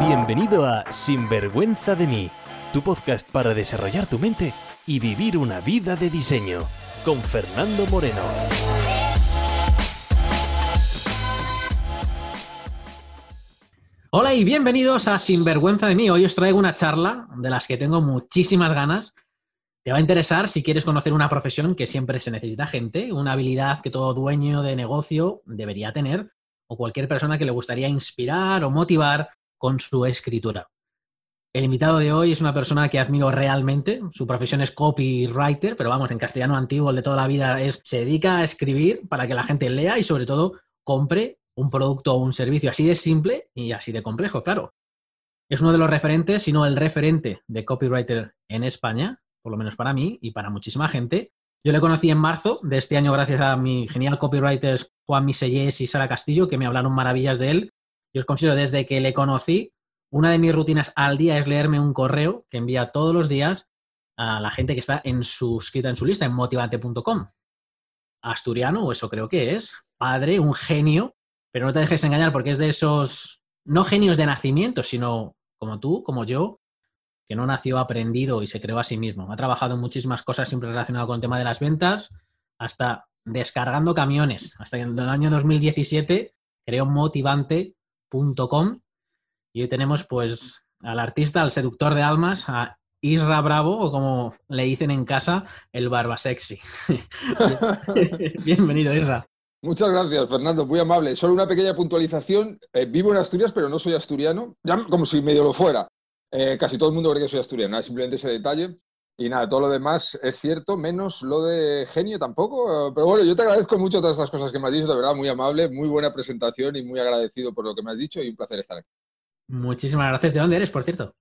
Bienvenido a Sinvergüenza de mí, tu podcast para desarrollar tu mente y vivir una vida de diseño, con Fernando Moreno. Hola y bienvenidos a Sinvergüenza de mí. Hoy os traigo una charla de las que tengo muchísimas ganas. Te va a interesar si quieres conocer una profesión que siempre se necesita gente, una habilidad que todo dueño de negocio debería tener, o cualquier persona que le gustaría inspirar o motivar con su escritura. El invitado de hoy es una persona que admiro realmente. Su profesión es copywriter, pero vamos, en castellano antiguo, el de toda la vida, es se dedica a escribir para que la gente lea y sobre todo compre un producto o un servicio así de simple y así de complejo, claro. Es uno de los referentes, si no el referente de copywriter en España, por lo menos para mí y para muchísima gente. Yo le conocí en marzo de este año gracias a mi genial copywriters Juan Misellés y Sara Castillo, que me hablaron maravillas de él. Y os considero desde que le conocí, una de mis rutinas al día es leerme un correo que envía todos los días a la gente que está en suscrita en su lista en motivante.com. Asturiano, o eso creo que es, padre, un genio, pero no te dejes engañar porque es de esos, no genios de nacimiento, sino como tú, como yo, que no nació aprendido y se creó a sí mismo. Ha trabajado en muchísimas cosas siempre relacionadas con el tema de las ventas, hasta descargando camiones. Hasta en el año 2017 creó y hoy tenemos pues al artista, al seductor de almas, a Isra Bravo, o como le dicen en casa, el barba sexy. Bienvenido, Isra. Muchas gracias, Fernando, muy amable. Solo una pequeña puntualización. Eh, vivo en Asturias, pero no soy asturiano, ya como si medio lo fuera. Eh, casi todo el mundo cree que soy asturiano, simplemente ese detalle. Y nada, todo lo demás es cierto, menos lo de genio tampoco. Pero bueno, yo te agradezco mucho todas esas cosas que me has dicho, de verdad, muy amable, muy buena presentación y muy agradecido por lo que me has dicho y un placer estar aquí. Muchísimas gracias. ¿De dónde eres, por cierto?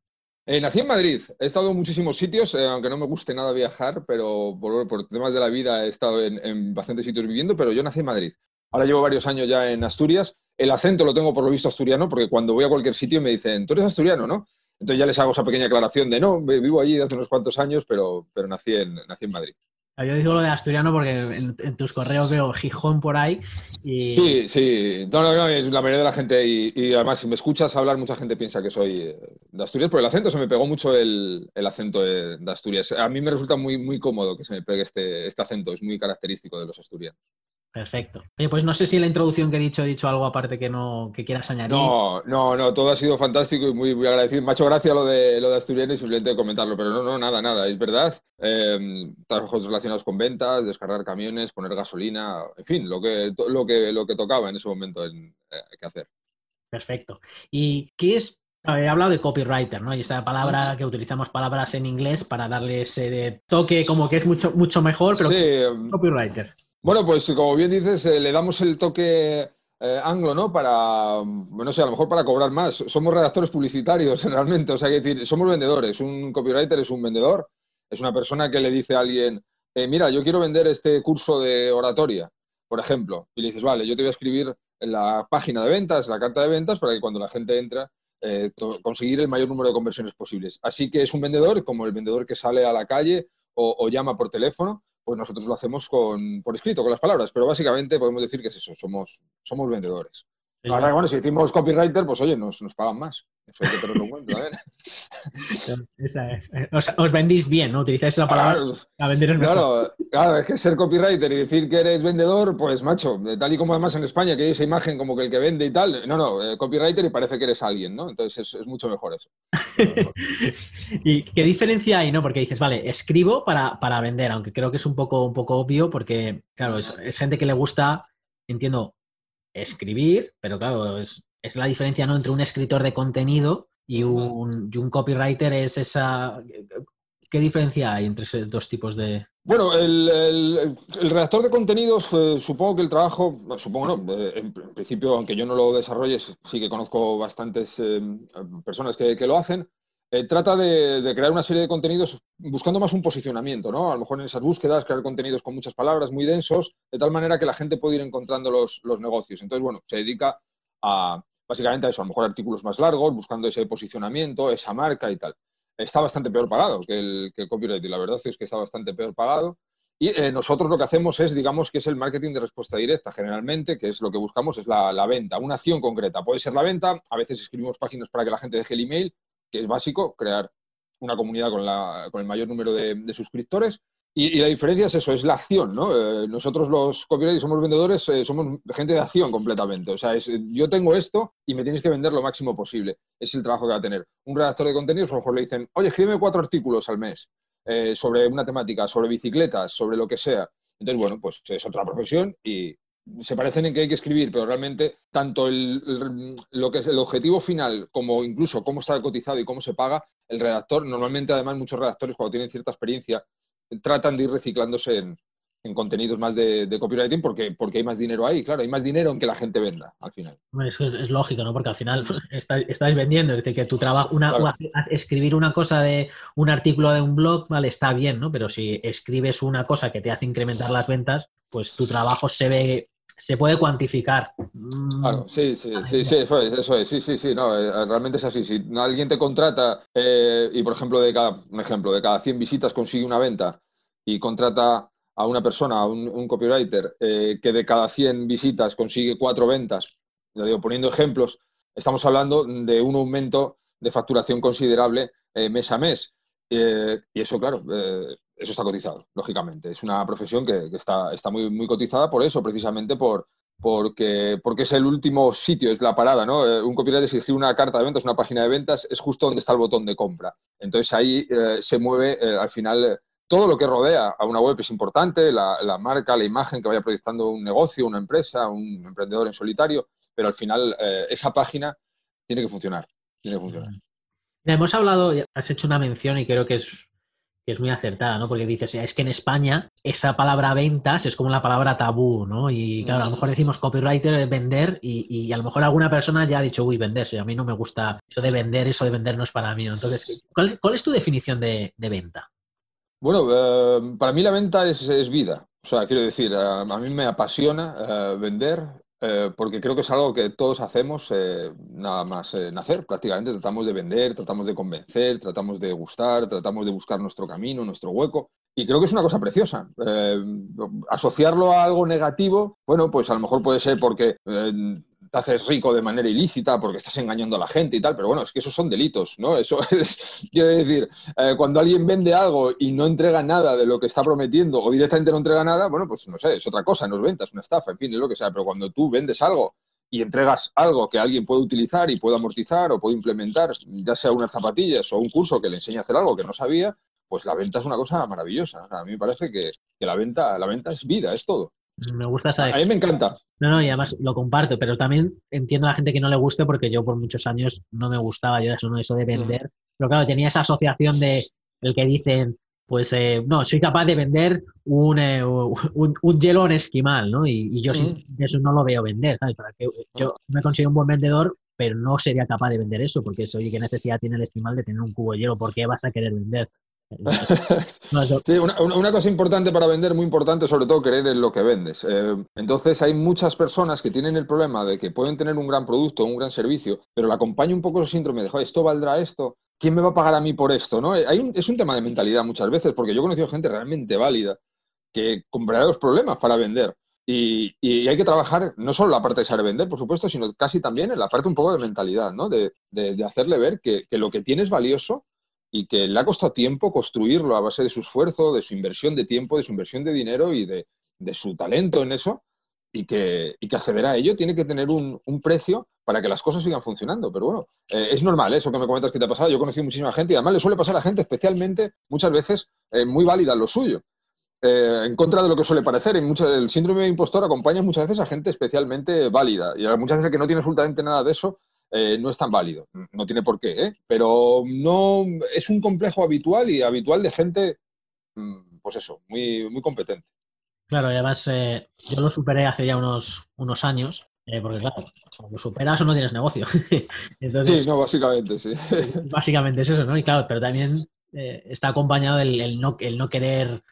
Eh, nací en Madrid. He estado en muchísimos sitios, eh, aunque no me guste nada viajar, pero por, temas de la vida he estado en, bastantes sitios viviendo, pero yo nací en Madrid. Ahora llevo varios años ya en Asturias. El acento lo tengo por lo visto asturiano, porque cuando voy a cualquier sitio me dicen, tú eres asturiano, ¿no? Entonces ya les hago esa pequeña aclaración de, no, vivo allí hace unos cuantos años, pero, pero nací, en, nací en Madrid. Yo digo lo de asturiano porque en, tus correos veo Gijón por ahí. Y... Sí, sí. No, no, no, la mayoría de la gente. Y, además, si me escuchas hablar, mucha gente piensa que soy eh, de Asturias, pero el acento se me pegó mucho el, acento de, Asturias. A mí me resulta muy, muy cómodo que se me pegue este, este acento, es muy característico de los asturianos. Perfecto. Oye, pues no sé si en la introducción que he dicho he dicho algo aparte que no que quieras añadir. No, no, no, todo ha sido fantástico y muy, muy agradecido. Me ha hecho gracia lo de lo de Asturiano y simplemente comentarlo, pero no, no, nada, nada, es verdad. Eh, trabajos relacionados con ventas, descargar camiones, poner gasolina, en fin, lo que, lo que, lo que tocaba en ese momento en, eh, que hacer. Perfecto. ¿Y qué es He hablado de copywriter, ¿no? Y esa palabra que utilizamos palabras en inglés para darle ese toque como que es mucho, mucho mejor, pero sí. copywriter. Bueno, pues como bien dices, eh, le damos el toque eh, anglo, ¿no? Para, no sé, a lo mejor para cobrar más. Somos redactores publicitarios realmente, o sea, que decir, somos vendedores. Un copywriter es un vendedor, es una persona que le dice a alguien, eh, mira, yo quiero vender este curso de oratoria, por ejemplo, y le dices, vale, yo te voy a escribir en la página de ventas, la carta de ventas, para que cuando la gente entra, conseguir el mayor número de conversiones posibles. Así que es un vendedor, como el vendedor que sale a la calle o llama por teléfono, pues nosotros lo hacemos con, por escrito, con las palabras, pero básicamente podemos decir que es eso, somos, somos vendedores. Ahora, bueno, si decimos copywriter, pues oye, nos, nos pagan más. Eso hay que tenerlo en cuenta, Esa es. Eh, os, vendís bien, ¿no? Utilizáis la palabra a vender. Claro, claro, es que ser copywriter y decir que eres vendedor, pues macho, tal y como además en España que hay esa imagen como que el que vende y tal, no, no, eh, copywriter y parece que eres alguien, ¿no? Entonces es, mucho mejor eso. ¿Y qué diferencia hay, no? Porque dices, vale, escribo para, para vender, aunque creo que es un poco, un poco obvio porque, claro, es, es gente que le gusta, entiendo, escribir, pero claro, es, la diferencia ¿no? entre un escritor de contenido y un, un, copywriter, es esa... ¿Qué diferencia hay entre esos dos tipos de...? Bueno, el, redactor de contenidos, eh, supongo que el trabajo, supongo no, eh, en principio, aunque yo no lo desarrolle, sí que conozco bastantes eh, personas que, que, lo hacen, eh, trata de, crear una serie de contenidos buscando más un posicionamiento, ¿no? A lo mejor en esas búsquedas, crear contenidos con muchas palabras, muy densos, de tal manera que la gente pueda ir encontrando los, negocios. Entonces, bueno, se dedica a, básicamente a eso, a lo mejor artículos más largos, buscando ese posicionamiento, esa marca y tal. Está bastante peor pagado que el, que el copyright la verdad es que está bastante peor pagado. Y eh, nosotros lo que hacemos es, digamos, que es el marketing de respuesta directa, generalmente, que es lo que buscamos, es la, venta, una acción concreta. Puede ser la venta, a veces escribimos páginas para que la gente deje el email, que es básico, crear una comunidad con, el mayor número de, suscriptores. Y, la diferencia es eso, es la acción, ¿no? Eh, nosotros los copywriters somos vendedores, eh, somos gente de acción completamente. O sea, es, yo tengo esto y me tienes que vender lo máximo posible. Es el trabajo que va a tener. Un redactor de contenidos, a lo mejor le dicen, oye, escríbeme cuatro artículos al mes. Eh, sobre una temática, sobre bicicletas, sobre lo que sea. Entonces, bueno, pues es otra profesión y se parecen en que hay que escribir, pero realmente tanto el, lo que es el objetivo final como incluso cómo está cotizado y cómo se paga, el redactor, normalmente además muchos redactores cuando tienen cierta experiencia tratan de ir reciclándose en, en contenidos más de, copywriting porque, porque hay más dinero ahí, claro, hay más dinero en que la gente venda al final. Es, es, lógico, ¿no? Porque al final estás vendiendo, es decir, que tu trabajo, una, escribir una cosa de un artículo de un blog, vale, está bien, ¿no? Pero si escribes una cosa que te hace incrementar las ventas, pues tu trabajo se ve se puede cuantificar. Mm. Claro, sí, sí, sí, sí, eso es, sí, sí, sí, no, eh, realmente es así. Si alguien te contrata eh, y, por ejemplo, de cada, un ejemplo, de cada 100 visitas consigue una venta y contrata a una persona, a un, copywriter, eh, que de cada 100 visitas consigue cuatro ventas, lo digo poniendo ejemplos, estamos hablando de un aumento de facturación considerable eh, mes a mes. Eh, y eso, claro, eso está cotizado, lógicamente. Es una profesión que, está, está muy, muy cotizada por eso, precisamente por, porque, porque es el último sitio, es la parada, ¿no? un copywriter, si escribe una carta de ventas, una página de ventas, es justo donde está el botón de compra. Entonces ahí se mueve al final todo lo que rodea a una web es importante, la, marca, la imagen que vaya proyectando un negocio, una empresa, un emprendedor en solitario, pero al final eh, esa página tiene que funcionar. Tiene que funcionar. Hemos hablado, has hecho una mención y creo que es, es muy acertada, ¿no? Porque dices, es que en España esa palabra ventas es como la palabra tabú, ¿no? Y claro, a lo mejor decimos copywriter, vender, y, a lo mejor alguna persona ya ha dicho, uy, venderse, a mí no me gusta eso de vender, eso de vender no es para mí. Entonces, ¿cuál es, tu definición de venta? Bueno, eh, para mí la venta es, vida. O sea, quiero decir, eh, a mí me apasiona eh, vender porque creo que es algo que todos hacemos nada más nacer. Prácticamente tratamos de vender, tratamos de convencer, tratamos de gustar, tratamos de buscar nuestro camino, nuestro hueco. Y creo que es una cosa preciosa. asociarlo a algo negativo, bueno, pues a lo mejor puede ser porque te haces rico de manera ilícita porque estás engañando a la gente y tal, pero bueno, es que esos son delitos, ¿no? Eso es, quiero decir, eh, cuando alguien vende algo y no entrega nada de lo que está prometiendo o directamente no entrega nada, bueno, pues no sé, es otra cosa, no es venta, es una estafa, en fin, es lo que sea, pero cuando tú vendes algo y entregas algo que alguien puede utilizar y puede amortizar o puede implementar, ya sea unas zapatillas o un curso que le enseñe a hacer algo que no sabía, pues la venta es una cosa maravillosa. a mí me parece que, que la, venta, la venta es vida, es todo. Me gusta esa. A mí me encanta. No, no, y además lo comparto, pero también entiendo a la gente que no le guste porque yo por muchos años no me gustaba, yo eso, eso de vender. Pero claro, tenía esa asociación de el que dicen, pues eh, no, soy capaz de vender un, eh, un, hielo en esquimal, ¿no? Y, yo eso no lo veo vender, ¿sabes? Para que, yo me considero un buen vendedor, pero no sería capaz de vender eso, porque oye, ¿qué necesidad tiene el esquimal de tener un cubo de hielo? ¿Por qué vas a querer vender? sí, una, cosa importante para vender, muy importante, sobre todo creer en lo que vendes. Eh, entonces hay muchas personas que tienen el problema de que pueden tener un gran producto, un gran servicio, pero le acompaña un poco el síndrome de, esto valdrá esto, ¿quién me va a pagar a mí por esto? ¿no? Hay es un tema de mentalidad muchas veces, porque yo he conocido gente realmente válida que comprará los problemas para vender. Y, hay que trabajar no solo la parte de saber vender, por supuesto, sino casi también en la parte un poco de mentalidad, ¿no? De, hacerle ver que, que, lo que tiene es valioso y que le ha costado tiempo construirlo a base de su esfuerzo, de su inversión de tiempo, de su inversión de dinero y de, su talento en eso, y que, y que, acceder a ello tiene que tener un, precio para que las cosas sigan funcionando. Pero bueno, eh, es normal ¿eh? eso que me comentas que te ha pasado. Yo he conocido muchísima gente y además le suele pasar a gente especialmente, muchas veces, eh, muy válida lo suyo. en contra de lo que suele parecer. Y el síndrome de impostor acompaña muchas veces a gente especialmente válida. Y muchas veces que no tiene absolutamente nada de eso, eh, no es tan válido. No tiene por qué, ¿eh? pero no es un complejo habitual y habitual de gente, mm, pues eso, muy, muy competente. Claro, y además eh, yo lo superé hace ya unos, unos años, porque claro, lo superas o no tienes negocio. Entonces, sí, no, básicamente, sí. Básicamente es eso, ¿no? Y claro, pero también está acompañado el, no, el no querer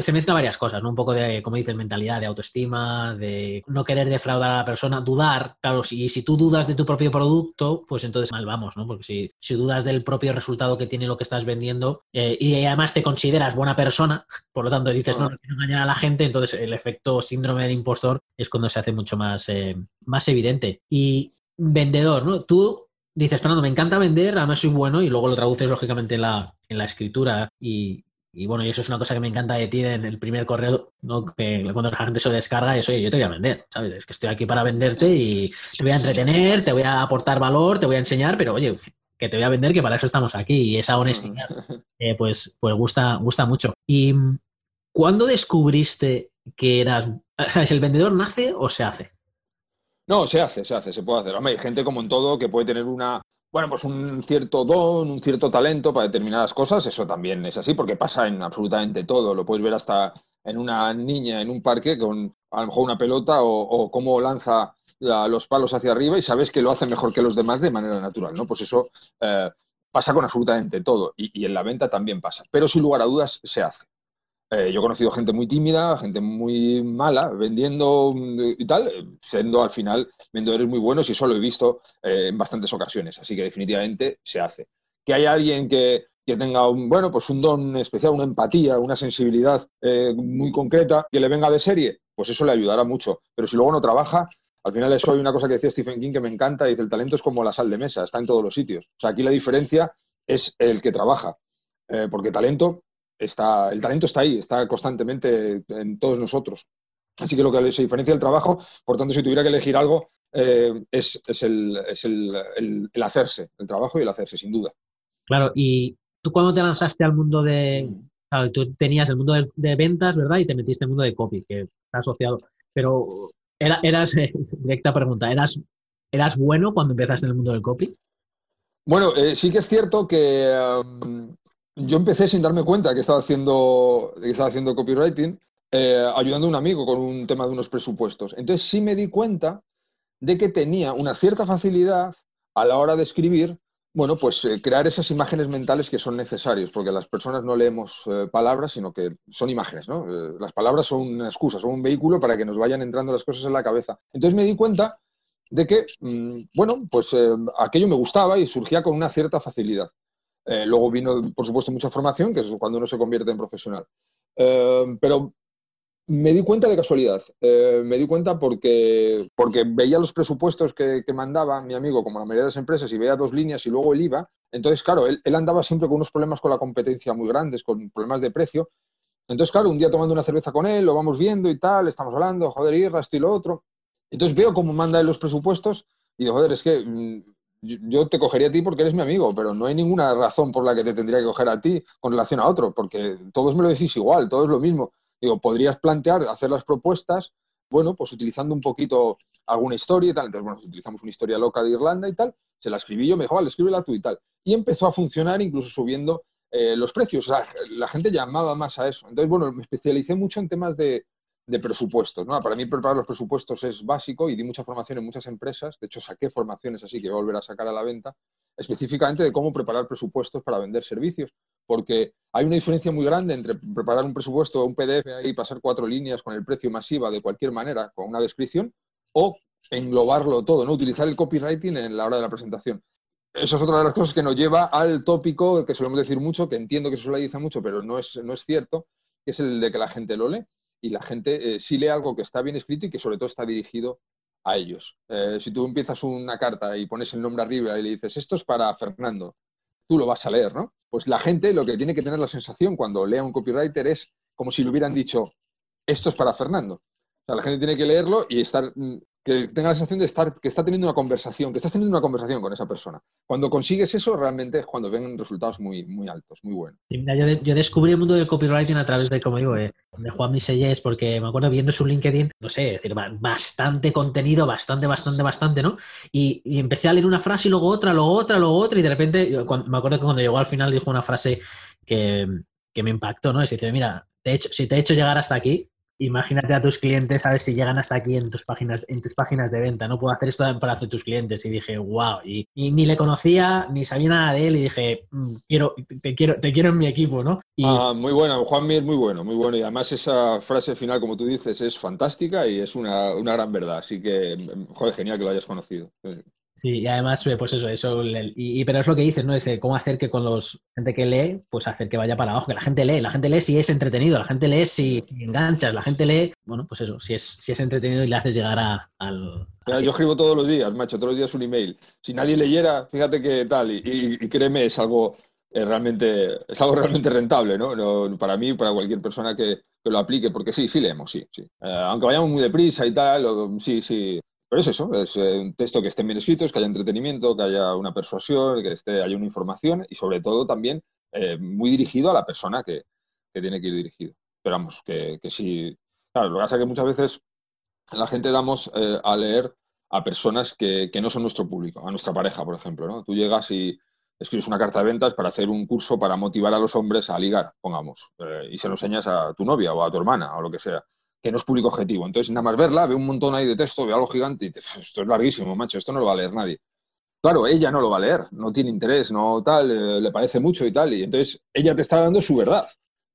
se mezcla varias cosas, ¿no? Un poco de, como dices, mentalidad, de autoestima, de no querer defraudar a la persona, dudar. Claro, si, si tú dudas de tu propio producto, pues entonces mal vamos, ¿no? Porque si, si dudas del propio resultado que tiene lo que estás vendiendo eh, y además te consideras buena persona, por lo tanto dices, no, no quiero engañar a la gente, entonces el efecto síndrome del impostor es cuando se hace mucho más, eh, más evidente. Y vendedor, ¿no? Tú dices, Fernando, me encanta vender, además soy bueno, y luego lo traduces lógicamente en la, en la escritura y, y bueno, y eso es una cosa que me encanta de ti en el primer correo, ¿no? que cuando la gente se descarga, es, oye, yo te voy a vender, ¿sabes? Es que estoy aquí para venderte y te voy a entretener, te voy a aportar valor, te voy a enseñar, pero oye, que te voy a vender, que para eso estamos aquí. Y esa honestidad, eh, pues, pues gusta, gusta mucho. ¿Y cuándo descubriste que eras, ¿sabes? ¿El vendedor nace o se hace? No, se hace, se hace, se puede hacer. Hombre, hay gente como en todo que puede tener una, bueno, pues un cierto don, un cierto talento para determinadas cosas, eso también es así, porque pasa en absolutamente todo. Lo puedes ver hasta en una niña en un parque con a lo mejor una pelota o, cómo lanza los palos hacia arriba y sabes que lo hace mejor que los demás de manera natural, ¿no? Pues eso eh, pasa con absolutamente todo y, y en la venta también pasa. Pero sin lugar a dudas se hace. Eh, yo he conocido gente muy tímida, gente muy mala, vendiendo mm, y tal, siendo al final vendedores muy buenos y eso lo he visto eh, en bastantes ocasiones. Así que definitivamente se hace. Que haya alguien que, tenga un, bueno, pues un don especial, una empatía, una sensibilidad eh, muy concreta, que le venga de serie, pues eso le ayudará mucho. Pero si luego no trabaja, al final eso hay una cosa que decía Stephen King que me encanta, dice, el talento es como la sal de mesa, está en todos los sitios. O sea, aquí la diferencia es el que trabaja. porque talento está, el talento está ahí, está constantemente en todos nosotros. Así que lo que se diferencia el trabajo, por tanto, si tuviera que elegir algo, eh, es, el, hacerse, el trabajo y el hacerse, sin duda. Claro, y tú cuando te lanzaste al mundo de... Claro, tú tenías el mundo de, ventas, ¿verdad? Y te metiste en el mundo de copy, que está asociado. Pero era, eras, directa pregunta, ¿eras, ¿eras bueno cuando empezaste en el mundo del copy? Bueno, eh, sí que es cierto que um, yo empecé sin darme cuenta que estaba haciendo, que estaba haciendo copywriting, eh, ayudando a un amigo con un tema de unos presupuestos. Entonces sí me di cuenta de que tenía una cierta facilidad a la hora de escribir, bueno, pues eh, crear esas imágenes mentales que son necesarias, porque las personas no leemos eh, palabras, sino que son imágenes, ¿no? las palabras son una excusa, son un vehículo para que nos vayan entrando las cosas en la cabeza. Entonces me di cuenta de que, mm, bueno, pues aquello me gustaba y surgía con una cierta facilidad. Eh, luego vino, por supuesto, mucha formación, que es cuando uno se convierte en profesional. Eh, pero me di cuenta de casualidad. Eh, me di cuenta porque, porque veía los presupuestos que, mandaba mi amigo, como la mayoría de las empresas, y veía dos líneas y luego el IVA. Entonces, claro, él, andaba siempre con unos problemas con la competencia muy grandes, con problemas de precio. Entonces, claro, un día tomando una cerveza con él, lo vamos viendo y tal, estamos hablando, joder, irra, esto y lo otro. Entonces veo cómo manda él los presupuestos y digo, joder, es que mm, yo te cogería a ti porque eres mi amigo, pero no hay ninguna razón por la que te tendría que coger a ti con relación a otro, porque todos me lo decís igual, todo es lo mismo. Digo, podrías plantear, hacer las propuestas, bueno, pues utilizando un poquito alguna historia y tal. Entonces, bueno, utilizamos una historia loca de Irlanda y tal, se la escribí yo, me dijo, vale, escríbela tú y tal. Y empezó a funcionar incluso subiendo eh, los precios. la gente llamaba más a eso. Entonces, bueno, me especialicé mucho en temas de, de presupuestos. ¿no? Para mí preparar los presupuestos es básico y di mucha formación en muchas empresas. De hecho, saqué formaciones así que voy a volver a sacar a la venta, específicamente de cómo preparar presupuestos para vender servicios. Porque hay una diferencia muy grande entre preparar un presupuesto, un PDF y pasar cuatro líneas con el precio masiva de cualquier manera, con una descripción, o englobarlo todo, ¿no? utilizar el copywriting en la hora de la presentación. Eso es otra de las cosas que nos lleva al tópico que solemos decir mucho, que entiendo que se decir mucho, pero no es, no es cierto, que es el de que la gente lo lee y la gente eh, sí lee algo que está bien escrito y que sobre todo está dirigido a ellos. Eh, si tú empiezas una carta y pones el nombre arriba y le dices, esto es para Fernando, tú lo vas a leer, ¿no? Pues la gente lo que tiene que tener la sensación cuando lea un copywriter es como si le hubieran dicho, esto es para Fernando. O sea, la gente tiene que leerlo y estar mm, que tenga la sensación de estar, que está teniendo una conversación, que estás teniendo una conversación con esa persona. Cuando consigues eso, realmente es cuando ven resultados muy, muy altos, muy buenos. yo, descubrí el mundo del copywriting a través de, como digo, eh, de Juan Misellés, porque me acuerdo viendo su LinkedIn, no sé, decir, bastante contenido, bastante, bastante, bastante, ¿no? Y, empecé a leer una frase y luego otra, luego otra, luego otra, y de repente, me acuerdo que cuando llegó al final dijo una frase que, me impactó, ¿no? Es decir, mira, hecho, si te he hecho llegar hasta aquí, imagínate a tus clientes a ver si llegan hasta aquí en tus páginas, en tus páginas de venta. No puedo hacer esto para hacer tus clientes. Y dije, wow. Y, ni le conocía, ni sabía nada de él, y dije, mm, quiero, te quiero, te quiero en mi equipo, ¿no? Ah, muy bueno, Juanmi es muy bueno, muy bueno. Y además esa frase final, como tú dices, es fantástica y es una, una gran verdad. Así que, joder, genial que lo hayas conocido. Sí, y además, pues eso, eso, y, pero es lo que dices, ¿no? Es cómo hacer que con los gente que lee, pues hacer que vaya para abajo, que la gente lee, la gente lee si es entretenido, la gente lee si enganchas, la gente lee, bueno, pues eso, si es, si es entretenido y le haces llegar a, al... Yo escribo todos los días, macho, todos los días un email. Si nadie leyera, fíjate que tal, y, créeme, es algo eh, realmente, es algo realmente rentable, ¿no? Para mí, para cualquier persona que, lo aplique, porque sí, sí leemos, sí, sí. Eh, aunque vayamos muy deprisa y tal, sí, sí, pero es eso, es eh, un texto que esté bien escrito, que haya entretenimiento, que haya una persuasión, que esté, haya una información y sobre todo también eh, muy dirigido a la persona que, tiene que ir dirigido. Pero vamos, que, que sí. Claro, lo que pasa es que muchas veces la gente damos eh, a leer a personas que, no son nuestro público, a nuestra pareja, por ejemplo. ¿no? Tú llegas y escribes una carta de ventas para hacer un curso para motivar a los hombres a ligar, pongamos, y se lo enseñas a tu novia o a tu hermana o lo que sea que no es público objetivo. Entonces, nada más verla, ve un montón ahí de texto, ve algo gigante y dice, esto es larguísimo, macho, esto no lo va a leer nadie. Claro, ella no lo va a leer, no tiene interés, no tal, eh, le parece mucho y tal, y entonces ella te está dando su verdad.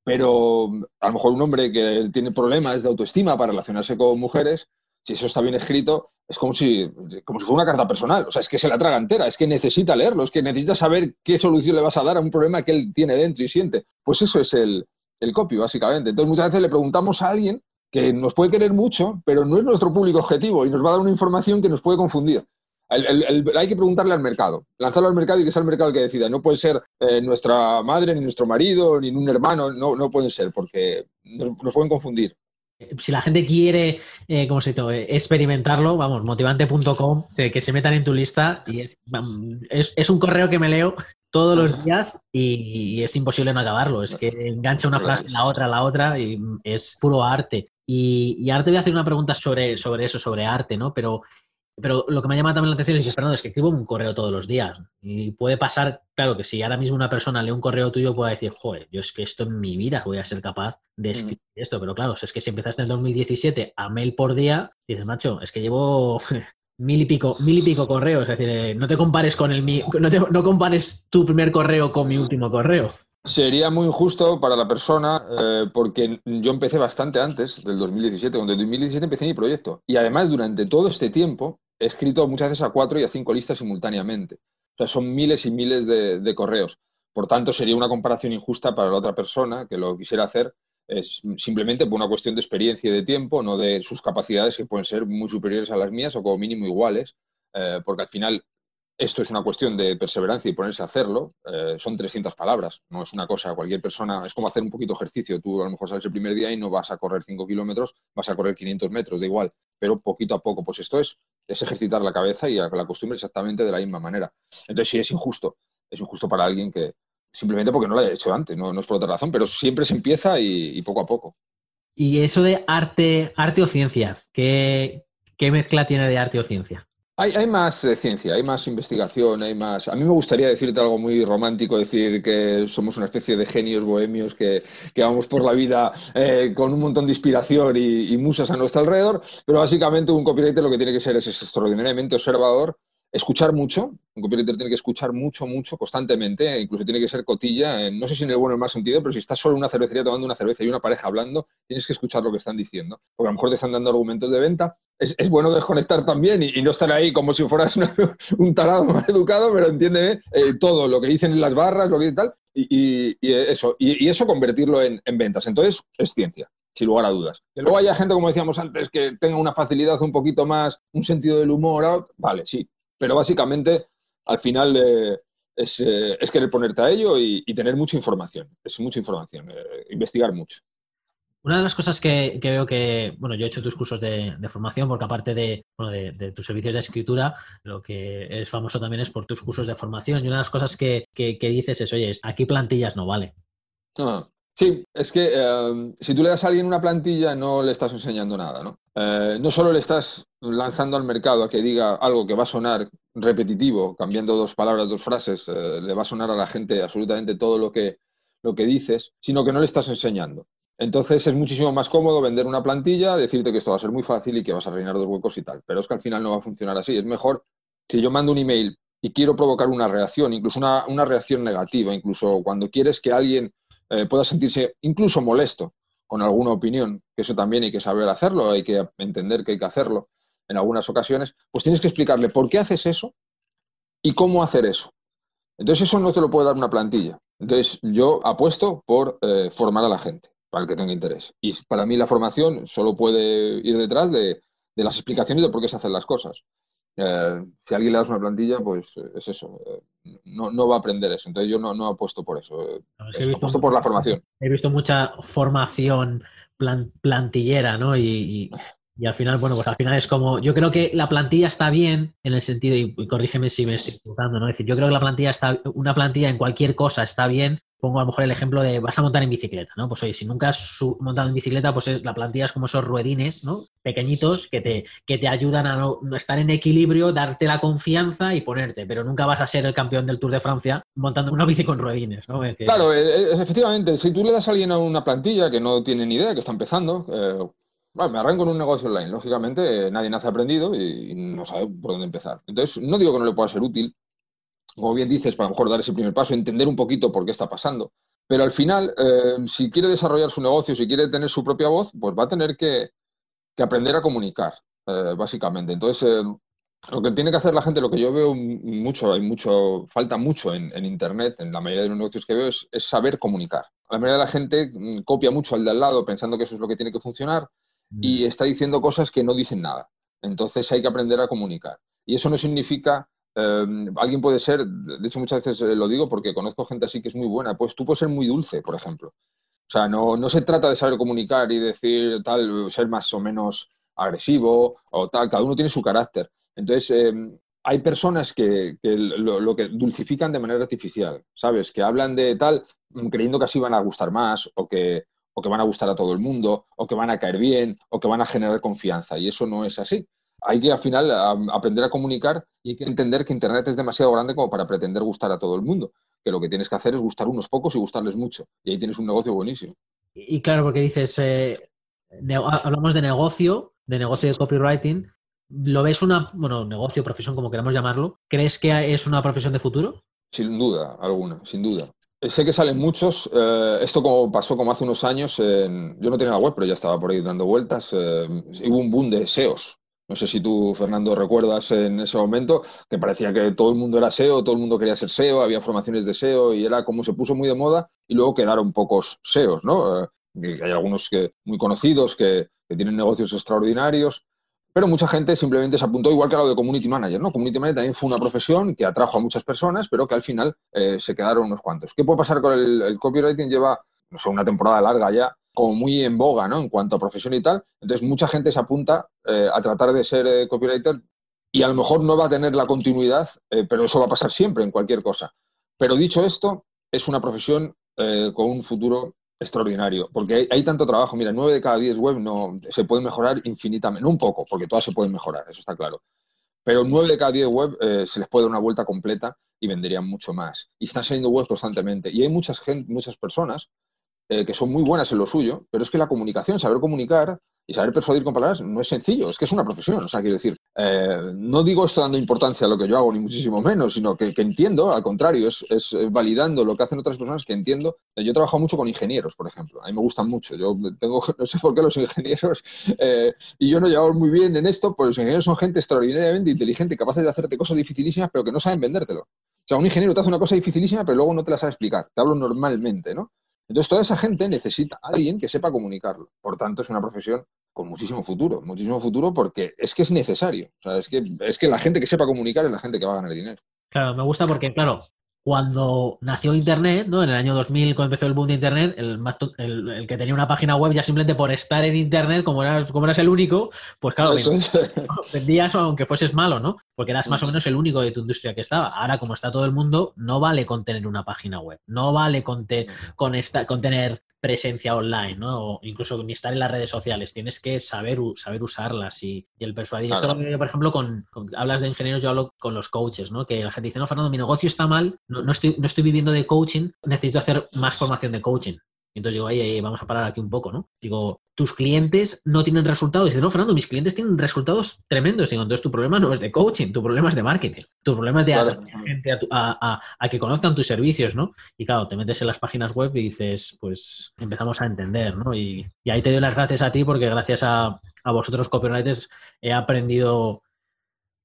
Pero a lo mejor un hombre que tiene problemas de autoestima para relacionarse con mujeres, si eso está bien escrito, es como si, como si fuera una carta personal. O sea, es que se la traga entera, es que necesita leerlo, es que necesita saber qué solución le vas a dar a un problema que él tiene dentro y siente. Pues eso es el, el copy, básicamente. Entonces, muchas veces le preguntamos a alguien que nos puede querer mucho, pero no es nuestro público objetivo y nos va a dar una información que nos puede confundir. hay que preguntarle al mercado, lanzarlo al mercado y que sea el mercado el que decida. No puede ser eh, nuestra madre, ni nuestro marido, ni un hermano, no, no pueden ser, porque nos, pueden confundir. Si la gente quiere, eh, ¿cómo se dice? Experimentarlo, vamos, motivante.com, que se metan en tu lista y es, es, un correo que me leo todos los días y, es imposible no acabarlo. Es que engancha una frase, la otra, la otra y es puro arte. Y, ahora te voy a hacer una pregunta sobre, sobre eso, sobre arte, ¿no? Pero, pero lo que me llama también la atención es que, Fernando, es que escribo un correo todos los días. Y puede pasar, claro, que si ahora mismo una persona lee un correo tuyo, puede decir, joder, yo es que esto en mi vida voy a ser capaz de mm. escribir esto. Pero claro, es que si empezaste en el 2017 a mail por día, dices, macho, es que llevo mil y pico, mil y pico correos. Es decir, eh, no te compares con el no, no compares tu primer correo con mi último correo. Sería muy injusto para la persona eh, porque yo empecé bastante antes del 2017. Cuando en 2017 empecé mi proyecto. Y además, durante todo este tiempo, he escrito muchas veces a cuatro y a cinco listas simultáneamente. O sea, son miles y miles de, correos. Por tanto, sería una comparación injusta para la otra persona que lo quisiera hacer es simplemente por una cuestión de experiencia y de tiempo, no de sus capacidades que pueden ser muy superiores a las mías o como mínimo iguales, eh, porque al final esto es una cuestión de perseverancia y ponerse a hacerlo. Eh, son 300 palabras, no es una cosa, cualquier persona, es como hacer un poquito ejercicio. Tú a lo mejor sales el primer día y no vas a correr 5 kilómetros, vas a correr 500 metros, da igual, pero poquito a poco. Pues esto es, es ejercitar la cabeza y la costumbre exactamente de la misma manera. Entonces sí es injusto, es injusto para alguien que simplemente porque no lo haya hecho antes, no, es por otra razón, pero siempre se empieza y, poco a poco. Y eso de arte, arte o ciencia, ¿qué, ¿qué mezcla tiene de arte o ciencia? Hay, más ciencia, hay más investigación, hay más... A mí me gustaría decirte algo muy romántico, decir que somos una especie de genios bohemios que, vamos por la vida eh, con un montón de inspiración y, musas a nuestro alrededor, pero básicamente un copywriter lo que tiene que ser es extraordinariamente observador, escuchar mucho, un copywriter tiene que escuchar mucho, mucho, constantemente, e incluso tiene que ser cotilla, no sé si en el bueno o el mal sentido, pero si estás solo en una cervecería tomando una cerveza y una pareja hablando, tienes que escuchar lo que están diciendo, porque a lo mejor te están dando argumentos de venta es, bueno desconectar también y, no estar ahí como si fueras un tarado mal educado, pero entiéndeme eh, todo lo que dicen en las barras, lo que y tal, y, eso, y, eso convertirlo en, ventas. Entonces, es ciencia, sin lugar a dudas. Que luego haya gente, como decíamos antes, que tenga una facilidad un poquito más, un sentido del humor, vale, sí, pero básicamente al final eh, eh, es, querer ponerte a ello y, tener mucha información, es mucha información, investigar mucho. Una de las cosas que, veo que, bueno, yo he hecho tus cursos de, formación porque aparte de, de, tus servicios de escritura, lo que es famoso también es por tus cursos de formación y una de las cosas que, dices es, oye, aquí plantillas no vale. Ah, sí, es que eh, si tú le das a alguien una plantilla no le estás enseñando nada, ¿no? Eh, no solo le estás lanzando al mercado a que diga algo que va a sonar repetitivo, cambiando dos palabras, dos frases, eh, le va a sonar a la gente absolutamente todo lo que, lo que dices, sino que no le estás enseñando. Entonces es muchísimo más cómodo vender una plantilla, decirte que esto va a ser muy fácil y que vas a rellenar dos huecos y tal. Pero es que al final no va a funcionar así. Es mejor si yo mando un email y quiero provocar una reacción, incluso una, reacción negativa, incluso cuando quieres que alguien eh, pueda sentirse incluso molesto con alguna opinión, que eso también hay que saber hacerlo, hay que entender que hay que hacerlo en algunas ocasiones, pues tienes que explicarle por qué haces eso y cómo hacer eso. Entonces eso no te lo puede dar una plantilla. Entonces yo apuesto por eh, formar a la gente, para el que tenga interés. Y para mí la formación solo puede ir detrás de, de las explicaciones de por qué se hacen las cosas. Eh, si alguien le das una plantilla, pues eh, es eso. no, no, va a aprender eso. Entonces yo no, no apuesto por eso. apuesto por la formación. He visto mucha formación plantillera, ¿no? y, y al final, bueno, pues al final es como, yo creo que la plantilla está bien en el sentido, y, corrígeme si me estoy equivocando, ¿no? Es decir, yo creo que la plantilla está, una plantilla en cualquier cosa está bien. Pongo a lo mejor el ejemplo de vas a montar en bicicleta, ¿no? Pues oye, si nunca has montado en bicicleta, pues la plantilla es como esos ruedines, ¿no? Pequeñitos que te, que te ayudan a no, estar en equilibrio, darte la confianza y ponerte, pero nunca vas a ser el campeón del Tour de Francia montando una bici con ruedines, ¿no? claro, eh, eh, efectivamente, si tú le das a alguien a una plantilla que no tiene ni idea, que está empezando, eh, bueno, me arranco en un negocio online. Lógicamente, nadie nace aprendido y, no sabe por dónde empezar. Entonces, no digo que no le pueda ser útil, como bien dices, para a lo mejor dar ese primer paso, entender un poquito por qué está pasando. Pero al final, eh, si quiere desarrollar su negocio, si quiere tener su propia voz, pues va a tener que, aprender a comunicar, eh, básicamente. Entonces, eh, lo que tiene que hacer la gente, lo que yo veo mucho, hay mucho, falta mucho en, Internet, en la mayoría de los negocios que veo, es, es, saber comunicar. La mayoría de la gente mm, copia mucho al de al lado pensando que eso es lo que tiene que funcionar y mm. está diciendo cosas que no dicen nada. Entonces hay que aprender a comunicar. Y eso no significa, em, alguien puede ser, de hecho muchas veces eh, lo digo porque conozco gente así que es muy buena, pues tú puedes ser muy dulce, por ejemplo. O sea, no, no se trata de saber comunicar y decir tal, ser más o menos agresivo o tal, cada uno tiene su carácter. Entonces, em, hay personas que, lo, lo, que dulcifican de manera artificial, ¿sabes? Que hablan de tal creyendo que así van a gustar más o que, o que van a gustar a todo el mundo, o que van a caer bien, o que van a generar confianza. Y eso no es así. Hay que al final aprender a comunicar y hay que entender que Internet es demasiado grande como para pretender gustar a todo el mundo. Que lo que tienes que hacer es gustar unos pocos y gustarles mucho. Y ahí tienes un negocio buenísimo. Y claro, porque dices, eh, hablamos de negocio, de negocio de copywriting. ¿Lo ves una, bueno, negocio, profesión, como queramos llamarlo? ¿Crees que es una profesión de futuro? Sin duda alguna, sin duda. Sé que salen muchos. Eh, esto como pasó como hace unos años. yo no tenía la web, pero ya estaba por ahí dando vueltas. Eh, hubo un boom de SEOs. No sé si tú, Fernando, recuerdas en ese momento que parecía que todo el mundo era SEO, todo el mundo quería ser SEO, había formaciones de SEO y era como se puso muy de moda y luego quedaron pocos SEOs, ¿no? Eh, hay algunos que, muy conocidos que, tienen negocios extraordinarios, pero mucha gente simplemente se apuntó igual que a lo de Community Manager, ¿no? Community Manager también fue una profesión que atrajo a muchas personas, pero que al final eh, se quedaron unos cuantos. ¿Qué puede pasar con el, copywriting? Lleva, no sé, una temporada larga ya, como muy en boga, ¿no? En cuanto a profesión y tal. Entonces, mucha gente se apunta eh, a tratar de ser eh, copywriter y a lo mejor no va a tener la continuidad, pero eso va a pasar siempre en cualquier cosa. Pero dicho esto, es una profesión con un futuro extraordinario, porque hay, tanto trabajo. Mira, nueve de cada diez web no se puede mejorar infinitamente, un poco, porque todas se pueden mejorar, eso está claro. Pero nueve de cada diez web eh, se les puede dar una vuelta completa y venderían mucho más. Y están saliendo webs constantemente. Y hay muchas, gente, muchas personas eh, que son muy buenas en lo suyo, pero es que la comunicación, saber comunicar, y saber persuadir con palabras no es sencillo, es que es una profesión. O sea, quiero decir, eh, no digo esto dando importancia a lo que yo hago, ni muchísimo menos, sino que, entiendo, al contrario, es, eh, validando lo que hacen otras personas que entiendo. Yo he trabajado mucho con ingenieros, por ejemplo. A mí me gustan mucho. Yo tengo, no sé por qué los ingenieros, eh, y yo no llevo muy bien en esto, pues los ingenieros son gente extraordinariamente inteligente, capaces de hacerte cosas dificilísimas, pero que no saben vendértelo. O sea, un ingeniero te hace una cosa dificilísima, pero luego no te la sabe explicar. Te hablo normalmente, ¿no? Entonces, toda esa gente necesita a alguien que sepa comunicarlo. Por tanto, es una profesión con muchísimo futuro, muchísimo futuro porque es que es necesario. O sea, es que, es que la gente que sepa comunicar es la gente que va a ganar dinero. Claro, me gusta porque, claro, cuando nació Internet, ¿no? En el año 2000, cuando empezó el boom de Internet, el, el, que tenía una página web ya simplemente por estar en Internet, como eras, como eras el único, pues claro, vendías, aunque fueses malo, ¿no? Porque eras más o menos el único de tu industria que estaba. Ahora, como está todo el mundo, no vale con tener una página web, no vale con, con, esta, con tener presencia online, ¿no? O incluso ni estar en las redes sociales. Tienes que saber, saber usarlas y, el persuadir. Esto lo veo, por ejemplo, con, hablas de ingenieros, yo hablo con los coaches, ¿no? Que la gente dice, no, Fernando, mi negocio está mal, no, estoy, no estoy viviendo de coaching, necesito hacer más formación de coaching. Entonces digo, ahí, vamos a parar aquí un poco, ¿no? Digo, tus clientes no tienen resultados. Dice, no, Fernando, mis clientes tienen resultados tremendos. Digo, entonces tu problema no es de coaching, tu problema es de marketing. Tu problema es de a, gente a, que conozcan tus servicios, ¿no? Y claro, te metes en las páginas web y dices, pues empezamos a entender, ¿no? Y, ahí te doy las gracias a ti porque gracias a, a vosotros, copywriters, he aprendido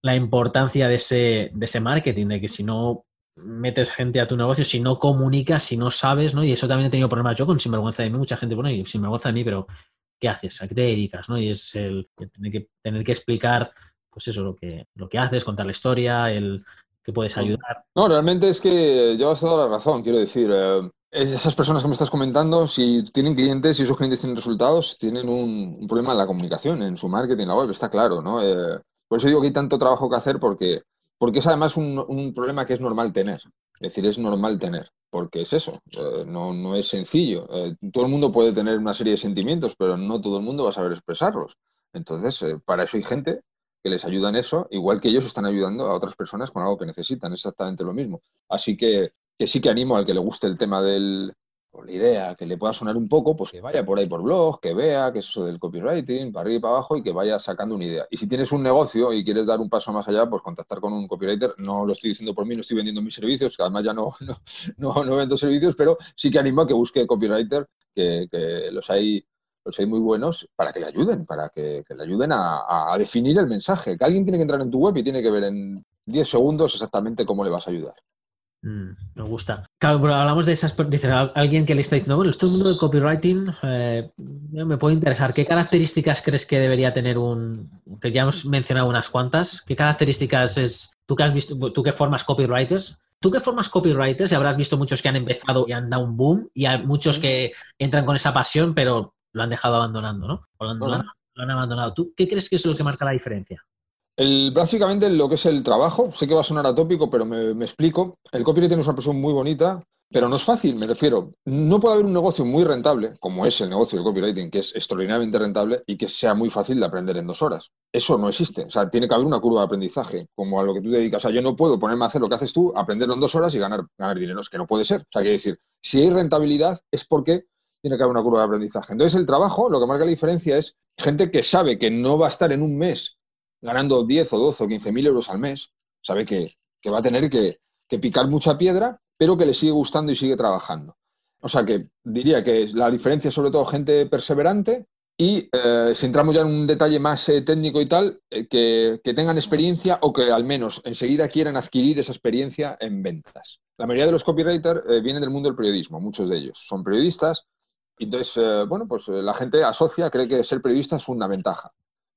la importancia de ese, de ese marketing, de que si no metes gente a tu negocio, si no comunicas, si no sabes, ¿no? Y eso también he tenido problemas yo con sinvergüenza de mí, mucha gente, bueno, y sinvergüenza de mí, pero ¿qué haces? ¿A qué te dedicas? ¿no? Y es el tener que, tener que explicar, pues eso, lo que, lo que haces, contar la historia, el que puedes ayudar. No, realmente es que llevas toda la razón, quiero decir. Eh, esas personas que me estás comentando, si tienen clientes y esos clientes tienen resultados, tienen un, problema en la comunicación, en su marketing, en la web, está claro, ¿no? Eh, por eso digo que hay tanto trabajo que hacer porque porque es además un, problema que es normal tener. Es decir, es normal tener, porque es eso, eh, no, es sencillo. Eh, todo el mundo puede tener una serie de sentimientos, pero no todo el mundo va a saber expresarlos. Entonces, eh, para eso hay gente que les ayuda en eso, igual que ellos están ayudando a otras personas con algo que necesitan, exactamente lo mismo. Así que, que sí que animo al que le guste el tema del, la idea que le pueda sonar un poco, pues que vaya por ahí por blog, que vea que es eso del copywriting, para arriba y para abajo, y que vaya sacando una idea. Y si tienes un negocio y quieres dar un paso más allá, pues contactar con un copywriter. No lo estoy diciendo por mí, no estoy vendiendo mis servicios, que además ya no, no, no, vendo servicios, pero sí que animo a que busque copywriter, que, los hay los hay muy buenos para que le ayuden, para que, le ayuden a, a, definir el mensaje. Que alguien tiene que entrar en tu web y tiene que ver en 10 segundos exactamente cómo le vas a ayudar. Mm, me gusta. Claro, pero hablamos de esas. Dice alguien que le está diciendo, bueno, esto es el mundo del copywriting. Eh, me puede interesar. ¿Qué características crees que debería tener un. que ya hemos mencionado unas cuantas. ¿Qué características es. Tú que has visto, tú que formas copywriters, tú que formas copywriters y habrás visto muchos que han empezado y han dado un boom y hay muchos que entran con esa pasión, pero lo han dejado abandonando, ¿no? O lo han abandonado. ¿Tú qué crees que es lo que marca la diferencia? El, básicamente lo que es el trabajo, sé que va a sonar atópico, pero me, explico. El copywriting es una profesión muy bonita, pero no es fácil, me refiero. No puede haber un negocio muy rentable, como es el negocio del copywriting, que es extraordinariamente rentable y que sea muy fácil de aprender en dos horas. Eso no existe. O sea, tiene que haber una curva de aprendizaje, como a lo que tú dedicas. O sea, yo no puedo ponerme a hacer lo que haces tú, aprenderlo en dos horas y ganar, ganar dinero. Es que no puede ser. O sea, quiere decir, si hay rentabilidad es porque tiene que haber una curva de aprendizaje. Entonces, el trabajo, lo que marca la diferencia es gente que sabe que no va a estar en un mes ganando 10 o 12 o 15 mil euros al mes, sabe que, va a tener que, picar mucha piedra, pero que le sigue gustando y sigue trabajando. O sea que diría que la diferencia es sobre todo gente perseverante y eh, si entramos ya en un detalle más eh, técnico y tal, eh, que, tengan experiencia o que al menos enseguida quieran adquirir esa experiencia en ventas. La mayoría de los copywriters vienen del mundo del periodismo, muchos de ellos son periodistas. Entonces, bueno, pues la gente asocia, cree que ser periodista es una ventaja.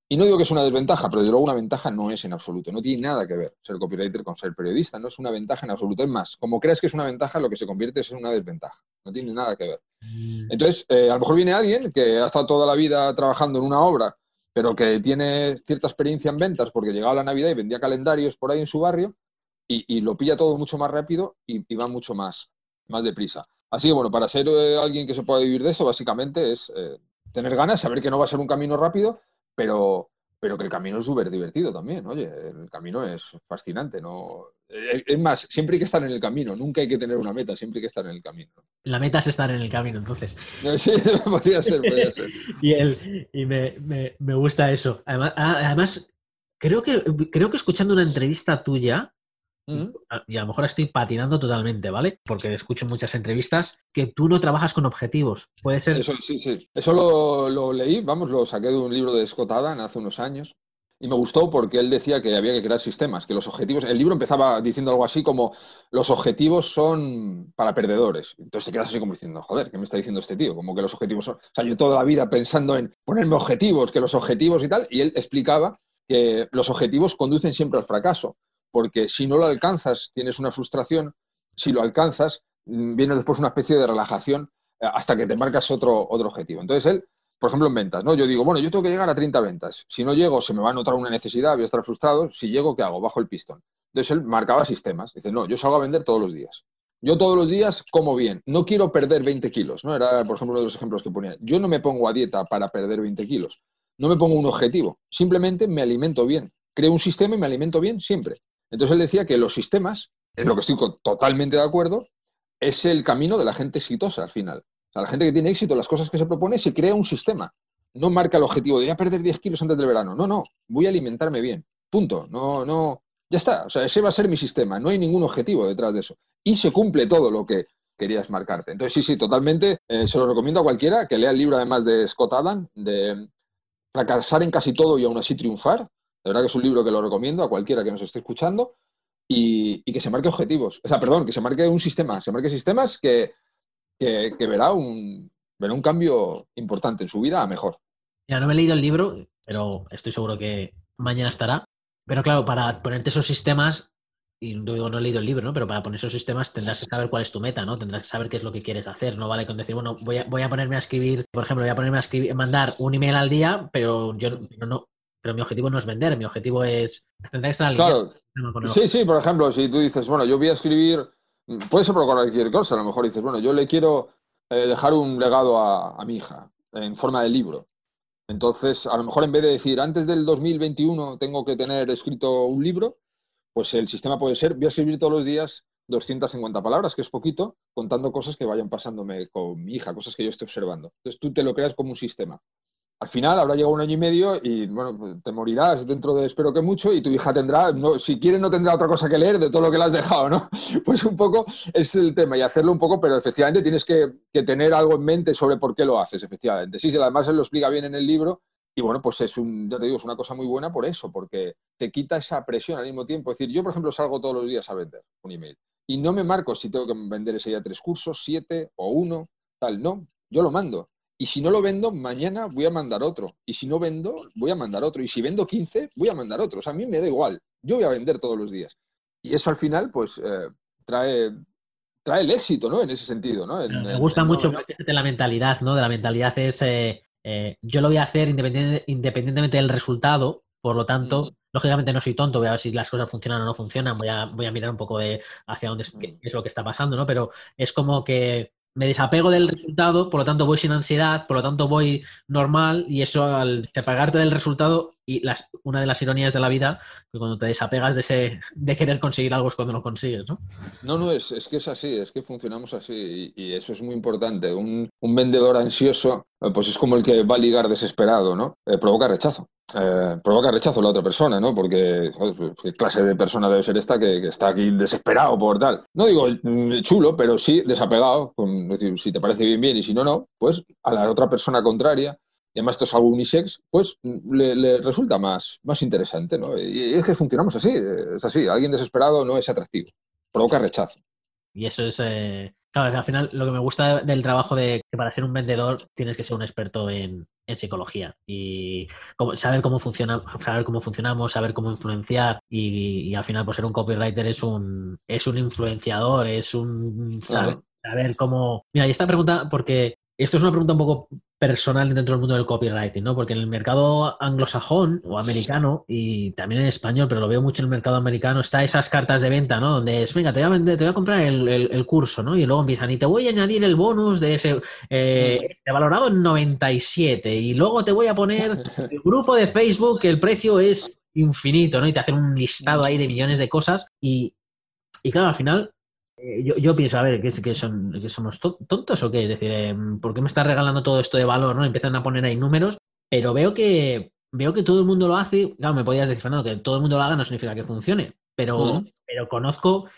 Y no digo que es una desventaja, pero desde luego una ventaja no es en absoluto. No tiene nada que ver ser copywriter con ser periodista. No es una ventaja en absoluto. Es más, como crees que es una ventaja, lo que se convierte es en una desventaja. No tiene nada que ver. Mm. Entonces, eh, a lo mejor viene alguien que ha estado toda la vida trabajando en una obra, pero que tiene cierta experiencia en ventas porque llegaba la Navidad y vendía calendarios por ahí en su barrio y, lo pilla todo mucho más rápido y, va mucho más, más deprisa. Así que, bueno, para ser eh, alguien que se pueda vivir de eso, básicamente es eh, tener ganas, saber que no va a ser un camino rápido pero, pero que el camino es súper divertido también. Oye, el camino es fascinante. ¿no? Eh, es más, siempre hay que estar en el camino, nunca hay que tener una meta, siempre hay que estar en el camino. La meta es estar en el camino, entonces. Sí, podría ser, podría ser. y el, y me, me, me, gusta eso. Además, ah, además, creo, que, creo que escuchando una entrevista tuya, y a lo mejor estoy patinando totalmente, ¿vale? Porque escucho muchas entrevistas que tú no trabajas con objetivos. Puede ser. Eso, sí, sí. Eso lo, leí, vamos, lo saqué de un libro de Scott Adam hace unos años. Y me gustó porque él decía que había que crear sistemas, que los objetivos. El libro empezaba diciendo algo así como: los objetivos son para perdedores. Entonces te quedas así como diciendo: joder, ¿qué me está diciendo este tío? Como que los objetivos son. O sea, yo toda la vida pensando en ponerme objetivos, que los objetivos y tal. Y él explicaba que los objetivos conducen siempre al fracaso porque si no lo alcanzas tienes una frustración, si lo alcanzas mm, viene después una especie de relajación eh, hasta que te marcas otro, otro objetivo. Entonces él, por ejemplo, en ventas, ¿no? Yo digo, bueno, yo tengo que llegar a 30 ventas. Si no llego, se me va a notar una necesidad, voy a estar frustrado. Si llego, ¿qué hago? Bajo el pistón. Entonces él marcaba sistemas. Dice, no, yo salgo a vender todos los días. Yo todos los días como bien. No quiero perder 20 kilos, ¿no? Era, por ejemplo, uno de los ejemplos que ponía. Yo no me pongo a dieta para perder 20 kilos. No me pongo un objetivo. Simplemente me alimento bien. Creo un sistema y me alimento bien siempre. Entonces él decía que los sistemas, en lo que estoy totalmente de acuerdo, es el camino de la gente exitosa al final. A la gente que tiene éxito, las cosas que se propone, se crea un sistema. No marca el objetivo de voy a perder 10 kilos antes del verano. No, no, voy a alimentarme bien. Punto. No, no, ya está. O sea, ese va a ser mi sistema. No hay ningún objetivo detrás de eso. Y se cumple todo lo que querías marcarte. Entonces, sí, sí, totalmente. Eh, se lo recomiendo a cualquiera que lea el libro, además de Scott Adam, de Fracasar en casi todo y aún así triunfar. De verdad que es un libro que lo recomiendo a cualquiera que nos esté escuchando. Y, que se marque objetivos. O sea, perdón, que se marque un sistema. Se marque sistemas que, que, verá, un, verá un cambio importante en su vida a mejor. Ya no me he leído el libro, pero estoy seguro que mañana estará. Pero claro, para ponerte esos sistemas, y digo no he leído el libro, ¿no? Pero para poner esos sistemas tendrás que saber cuál es tu meta, ¿no? Tendrás que saber qué es lo que quieres hacer. No vale con decir, bueno, voy a, voy a ponerme a escribir, por ejemplo, voy a ponerme a escribir, mandar un email al día, pero yo no, pero mi objetivo no es vender, mi objetivo es tendrá que estar alineado. Claro. Sí, sí, por ejemplo, si tú dices, bueno, yo voy a escribir, puede ser por cualquier cosa, a lo mejor dices, bueno, yo le quiero eh, dejar un legado a, a mi hija en forma de libro. Entonces, a lo mejor en vez de decir, antes del 2021 tengo que tener escrito un libro, pues el sistema puede ser, voy a escribir todos los días 250 palabras, que es poquito, contando cosas que vayan pasándome con mi hija, cosas que yo estoy observando. Entonces tú te lo creas como un sistema al final habrá llegado un año y medio y bueno, pues, te morirás dentro de espero que mucho y tu hija tendrá, no, si quiere no tendrá otra cosa que leer de todo lo que le has dejado, ¿no? Pues un poco es el tema y hacerlo un poco, pero efectivamente tienes que, tener algo en mente sobre por qué lo haces, efectivamente. Sí, sí, además él lo explica bien en el libro y bueno, pues es un, ya te digo, es una cosa muy buena por eso, porque te quita esa presión al mismo tiempo. Es decir, yo por ejemplo salgo todos los días a vender un email y no me marco si tengo que vender ese día tres cursos, siete o uno, tal, no, yo lo mando y si no lo vendo, mañana voy a mandar otro. Y si no vendo, voy a mandar otro. Y si vendo 15, voy a mandar otro. O sea, a mí me da igual. Yo voy a vender todos los días. Y eso al final, pues, eh, trae, trae el éxito, ¿no? En ese sentido, ¿no? me gusta mucho la mentalidad, ¿no? De la mentalidad es, eh, eh, yo lo voy a hacer independientemente del resultado. Por lo tanto, lógicamente no soy tonto, voy a ver si las cosas funcionan o no funcionan, voy a, voy a mirar un poco de hacia dónde es, qué es lo que está pasando, ¿no? Pero es como que me desapego del resultado, por lo tanto voy sin ansiedad, por lo tanto voy normal y eso al desapegarte del resultado y las, una de las ironías de la vida, que cuando te desapegas de ese de querer conseguir algo es cuando lo consigues, ¿no? No, no, es, es que es así, es que funcionamos así y, eso es muy importante. Un, un, vendedor ansioso, eh, pues es como el que va a ligar desesperado, ¿no? Eh, provoca rechazo. Eh, provoca rechazo a la otra persona, ¿no? Porque, pues, ¿qué clase de persona debe ser esta que, está aquí desesperado por tal? No digo mm, chulo, pero sí desapegado. si te parece bien, bien, y si no, no, pues a la otra persona contraria, y además esto es algo unisex, pues le, resulta más, más interesante, ¿no? Y es que funcionamos así, es así. Alguien desesperado no es atractivo, provoca rechazo. Y eso es, eh, claro, al final lo que me gusta del trabajo de que para ser un vendedor tienes que ser un experto en, psicología y saber cómo funciona, saber cómo funcionamos, saber cómo influenciar y, al final pues ser un copywriter es un es un influenciador, es un saber, saber cómo. Mira, y esta pregunta porque esto es una pregunta un poco personal dentro del mundo del copywriting, ¿no? Porque en el mercado anglosajón o americano, y también en español, pero lo veo mucho en el mercado americano, está esas cartas de venta, ¿no? Donde es, venga, te voy a vender, te voy a comprar el, curso, ¿no? Y luego empiezan, y te voy a añadir el bonus de ese, eh, este valorado en 97, y luego te voy a poner el grupo de Facebook, que el precio es infinito, ¿no? Y te hacen un listado ahí de millones de cosas, y, y claro, al final eh, yo, pienso, a ver, ¿qué, que son, que somos tontos o qué? Es decir, em, ¿por qué me está regalando todo esto de valor? ¿no? Empiezan a poner ahí números, pero veo que veo que todo el mundo lo hace. Claro, me podías decir, Fernando, que todo el mundo lo haga no significa que funcione, pero, pero conozco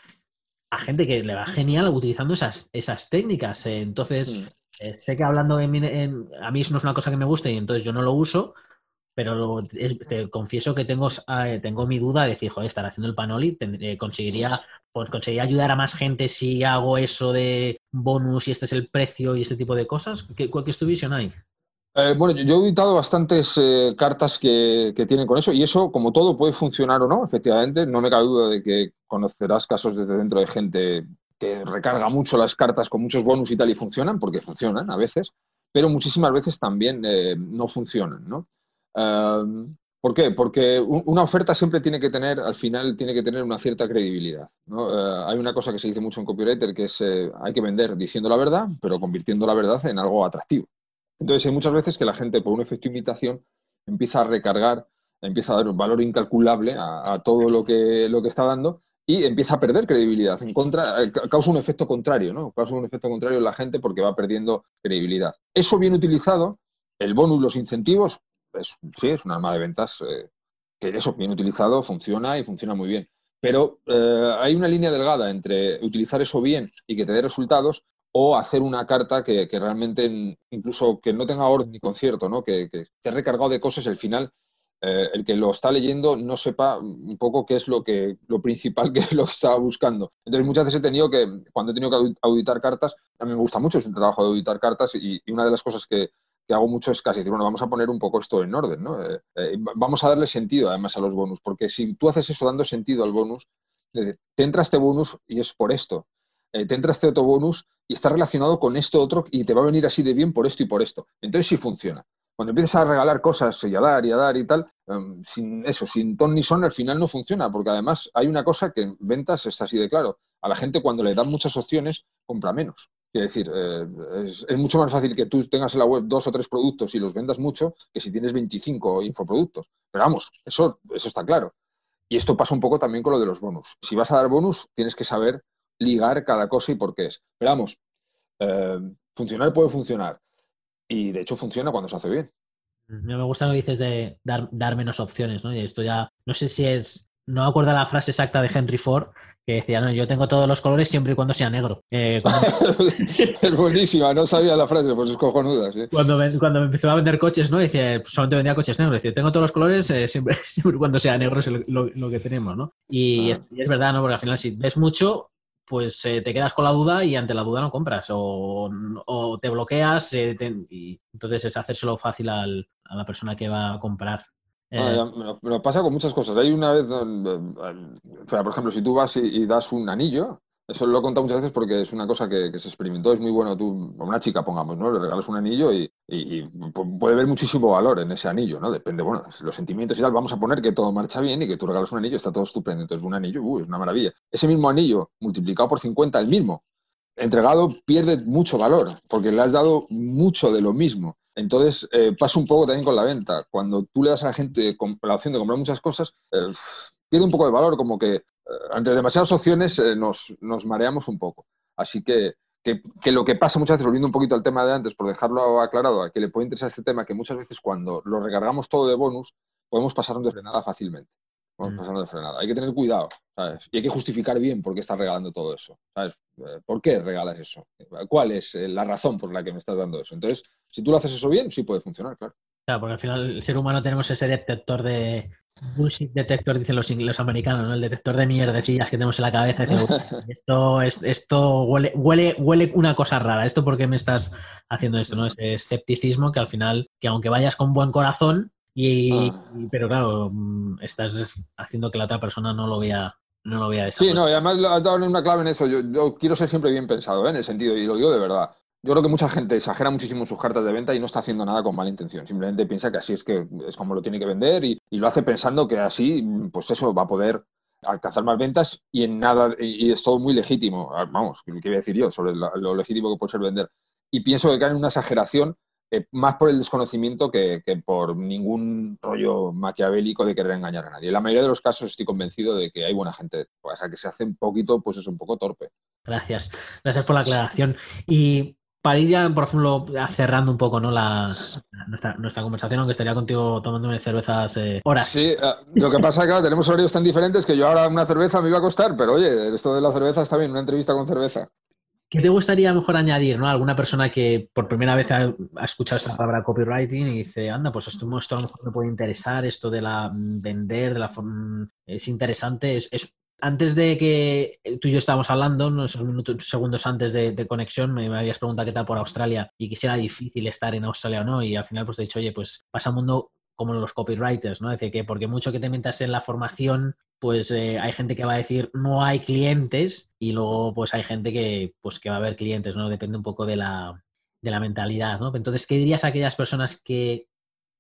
a gente que le va genial utilizando esas, esas técnicas. Entonces, eh, sé que hablando en, a mí eso no es una cosa que me guste y entonces yo no lo uso, pero te confieso que tengo, eh, tengo mi duda de decir, joder, estar haciendo el panoli, conseguiría, pues, conseguiría ayudar a más gente si hago eso de bonus y este es el precio y este tipo de cosas. ¿Qué, cuál es tu visión ahí? Eh, bueno, yo, he editado bastantes eh, cartas que, que, tienen con eso y eso, como todo, puede funcionar o no, efectivamente. No me cabe duda de que conocerás casos desde dentro de gente que recarga mucho las cartas con muchos bonus y tal y funcionan, porque funcionan a veces, pero muchísimas veces también no funcionan, ¿no? ¿Por qué? Porque una oferta siempre tiene que tener, al final, tiene que tener una cierta credibilidad. Eh, hay una cosa que se dice mucho en copywriter que es eh, hay que vender diciendo la verdad, pero convirtiendo la verdad en algo atractivo. Entonces hay muchas veces que la gente, por un efecto imitación, empieza a recargar, empieza a dar un valor incalculable a, todo lo que, lo que está dando y empieza a perder credibilidad. En contra, eh, causa un efecto contrario, ¿no? Causa un efecto contrario en la gente porque va perdiendo credibilidad. Eso bien utilizado, el bonus, los incentivos, sí, es un arma de ventas eh, que eso bien utilizado funciona y funciona muy bien. Pero eh, hay una línea delgada entre utilizar eso bien y que te dé resultados o hacer una carta que, realmente, incluso que no tenga orden ni concierto, ¿no? que, que esté recargado de cosas, al final eh, el que lo está leyendo no sepa un poco qué es lo, que, lo principal que es lo que estaba buscando. Entonces, muchas veces he tenido que, cuando he tenido que auditar cartas, a mí me gusta mucho, es un trabajo de auditar cartas y, una de las cosas que, hago mucho es casi decir, bueno, vamos a poner un poco esto en orden, ¿no? Eh, eh, vamos a darle sentido además a los bonus, porque si tú haces eso dando sentido al bonus, te entra este bonus y es por esto. te entra este otro bonus y está relacionado con esto otro y te va a venir así de bien por esto y por esto. Entonces sí funciona cuando empiezas a regalar cosas y a dar y a dar y tal, em, sin eso, sin ton ni son, al final no funciona, porque además hay una cosa que en ventas es así de claro. A la gente cuando le dan muchas opciones, compra menos. Quiere decir, eh, es, mucho más fácil que tú tengas en la web dos o tres productos y los vendas mucho que si tienes 25 infoproductos. Pero vamos, eso, eso está claro. Y esto pasa un poco también con lo de los bonus. Si vas a dar bonus, tienes que saber ligar cada cosa y por qué es. Pero vamos, eh, funcionar puede funcionar y de hecho funciona cuando se hace bien. Me gusta lo que dices de dar, dar menos opciones, ¿no? Y esto ya, no sé si es, no me acuerdo la frase exacta de Henry Ford, que decía, no, yo tengo todos los colores siempre y cuando sea negro. Eh, es buenísima, no sabía la frase, pues es cojonuda. Cuando, me, cuando me empezó a vender coches, ¿no? Decía, pues solamente vendía coches negros. Decía, tengo todos los colores eh, siempre, siempre y cuando sea negro es lo, que tenemos, ¿no? Y, es, y, es, verdad, ¿no? Porque al final si ves mucho, pues eh, te quedas con la duda y ante la duda no compras o, te bloqueas y entonces es hacérselo fácil a la persona que va a comprar. Ah, eh, me, lo, pasa con muchas cosas. Hay una vez, por ejemplo, si tú vas y das un anillo, eso lo he contado muchas veces porque es una cosa que, se experimentó, es muy bueno. Tú, a una chica, pongamos, ¿no? Le regalas un anillo y, puede haber muchísimo valor en ese anillo, ¿no? Depende, bueno, los sentimientos y tal. Vamos a poner que todo marcha bien y que tú regalas un anillo, está todo estupendo. Entonces, un anillo, uy, es una maravilla. Ese mismo anillo, multiplicado por 50, el mismo, entregado, pierde mucho valor porque le has dado mucho de lo mismo. Entonces, eh, pasa un poco también con la venta. Cuando tú le das a la gente la opción de comprar muchas cosas, eh, pierde un poco de valor, como que eh, ante demasiadas opciones eh, nos, mareamos un poco. Así que, que, lo que pasa muchas veces, volviendo un poquito al tema de antes, por dejarlo aclarado, a que le puede interesar este tema, que muchas veces cuando lo recargamos todo de bonus, podemos pasarnos de frenada fácilmente. Podemos mm. pasarnos de frenada. Hay que tener cuidado, ¿sabes? Y hay que justificar bien por qué estás regalando todo eso, ¿sabes? Eh, ¿Por qué regalas eso? ¿Cuál es la razón por la que me estás dando eso? Entonces, si tú lo haces eso bien, sí puede funcionar, claro. Claro, porque al final el ser humano tenemos ese detector de, bullshit detector, dicen los, los americanos, ¿no? El detector de mierdecillas que tenemos en la cabeza. esto, es, esto huele, huele, huele una cosa rara. ¿Esto por qué me estás haciendo esto? ¿no? Ese escepticismo que al final, que aunque vayas con buen corazón, y, ah. pero claro, mm, estás haciendo que la otra persona no lo vea. No lo vea de Sí, no, y además has dado una clave en eso. Yo, yo quiero ser siempre bien pensado, ¿eh? en el sentido, y lo digo de verdad yo creo que mucha gente exagera muchísimo sus cartas de venta y no está haciendo nada con mala intención. Simplemente piensa que así es que es como lo tiene que vender y, lo hace pensando que así, pues eso, va a poder alcanzar más ventas y en nada, y es todo muy legítimo. Ah, vamos, ¿qué voy a decir yo sobre lo legítimo que puede ser vender? Y pienso que cae en una exageración eh, más por el desconocimiento que, por ningún rollo maquiavélico de querer engañar a nadie. En la mayoría de los casos estoy convencido de que hay buena gente, o sea, que se hace un poquito, pues es un poco torpe. Gracias, gracias por la aclaración. Y para ir ya, por ejemplo, cerrando un poco ¿no? la, nuestra, conversación, aunque estaría contigo tomándome cervezas eh, horas. Sí, eh, lo que pasa es que tenemos horarios tan diferentes que yo ahora una cerveza me iba a costar, pero oye, esto de la cerveza está bien, una entrevista con cerveza. ¿Qué te gustaría mejor añadir, ¿no? Alguna persona que por primera vez ha, escuchado esta palabra copywriting y dice, anda, pues esto, esto, a lo mejor me puede interesar, esto de la mm, vender, de la mm, es interesante, es, es antes de que tú y yo estábamos hablando, unos minutos, segundos antes de, conexión, me, habías preguntado qué tal por Australia y que si era difícil estar en Australia o no. Y al final, pues te he dicho, oye, pues pasa un mundo como los copywriters, ¿no? Es decir, que porque mucho que te metas en la formación, pues eh, hay gente que va a decir no hay clientes y luego pues hay gente que, pues, que va a haber clientes, ¿no? Depende un poco de la, de la mentalidad, ¿no? Entonces, ¿qué dirías a aquellas personas que,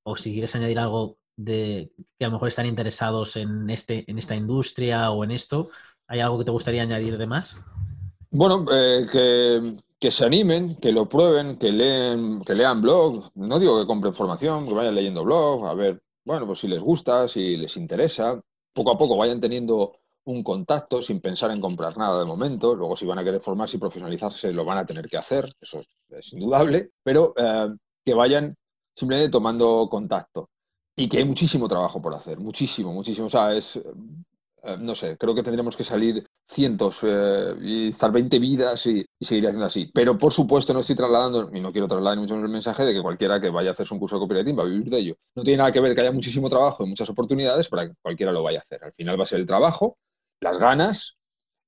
o si quieres añadir algo de que a lo mejor están interesados en, este, en esta industria o en esto? ¿Hay algo que te gustaría añadir de más? Bueno, eh, que, se animen, que lo prueben, que leen, que lean blog. No digo que compren formación, que vayan leyendo blog, a ver, bueno, pues si les gusta, si les interesa. Poco a poco vayan teniendo un contacto sin pensar en comprar nada de momento. Luego, si van a querer formarse y profesionalizarse, lo van a tener que hacer, eso es indudable, pero eh, que vayan simplemente tomando contacto. Y que hay muchísimo trabajo por hacer, muchísimo, muchísimo. O sea, es, eh, no sé, creo que tendremos que salir cientos eh, y estar 20 vidas y, seguir haciendo así. Pero por supuesto no estoy trasladando, y no quiero trasladar mucho el mensaje de que cualquiera que vaya a hacerse un curso de copywriting va a vivir de ello. No tiene nada que ver que haya muchísimo trabajo y muchas oportunidades para que cualquiera lo vaya a hacer. Al final va a ser el trabajo, las ganas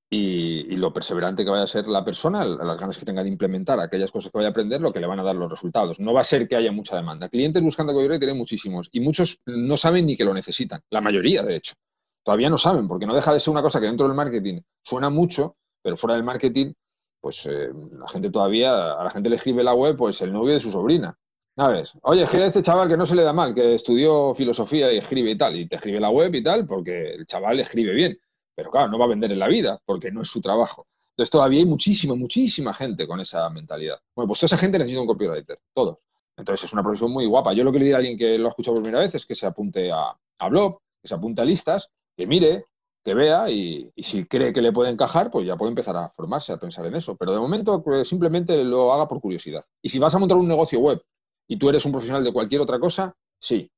y, lo perseverante que vaya a ser la persona, las ganas que tenga de implementar aquellas cosas que vaya a aprender, lo que le van a dar los resultados. No va a ser que haya mucha demanda. Clientes buscando copywriting tienen muchísimos y muchos no saben ni que lo necesitan. La mayoría, de hecho. Todavía no saben, porque no deja de ser una cosa que dentro del marketing suena mucho, pero fuera del marketing, pues eh, la gente todavía, a la gente le escribe la web, pues el novio de su sobrina. ¿Sabes? Oye, escribe a este chaval que no se le da mal, que estudió filosofía y escribe y tal, y te escribe la web y tal, porque el chaval escribe bien. Pero claro, no va a vender en la vida, porque no es su trabajo. Entonces todavía hay muchísima, muchísima gente con esa mentalidad. Bueno, pues toda esa gente necesita un copywriter, todos. Entonces es una profesión muy guapa. Yo lo que le diría a alguien que lo ha escuchado por primera vez es que se apunte a, a blog, que se apunte a listas que mire, que vea y, si cree que le puede encajar, pues ya puede empezar a formarse, a pensar en eso. Pero de momento pues, simplemente lo haga por curiosidad. Y si vas a montar un negocio web y tú eres un profesional de cualquier otra cosa, sí.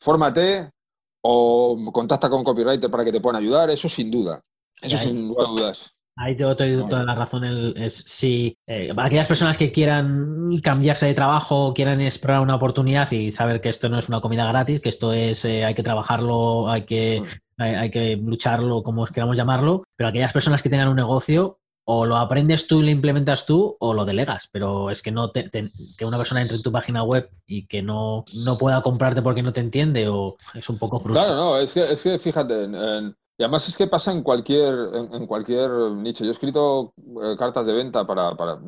Fórmate o contacta con copywriter para que te puedan ayudar, eso sin duda. Eso sin dudas. Ahí te doy toda la razón. es si eh, aquellas personas que quieran cambiarse de trabajo, quieran explorar una oportunidad y saber que esto no es una comida gratis, que esto es, eh, hay que trabajarlo, hay que, hay, que lucharlo, como queramos llamarlo, pero aquellas personas que tengan un negocio, o lo aprendes tú y lo implementas tú, o lo delegas. Pero es que no que una persona entre en tu página web y que no, no pueda comprarte porque no te entiende, o es un poco frustrante. Claro, no, es que, es que fíjate, en y además es que pasa en cualquier, en, cualquier nicho. Yo he escrito eh, cartas de venta para,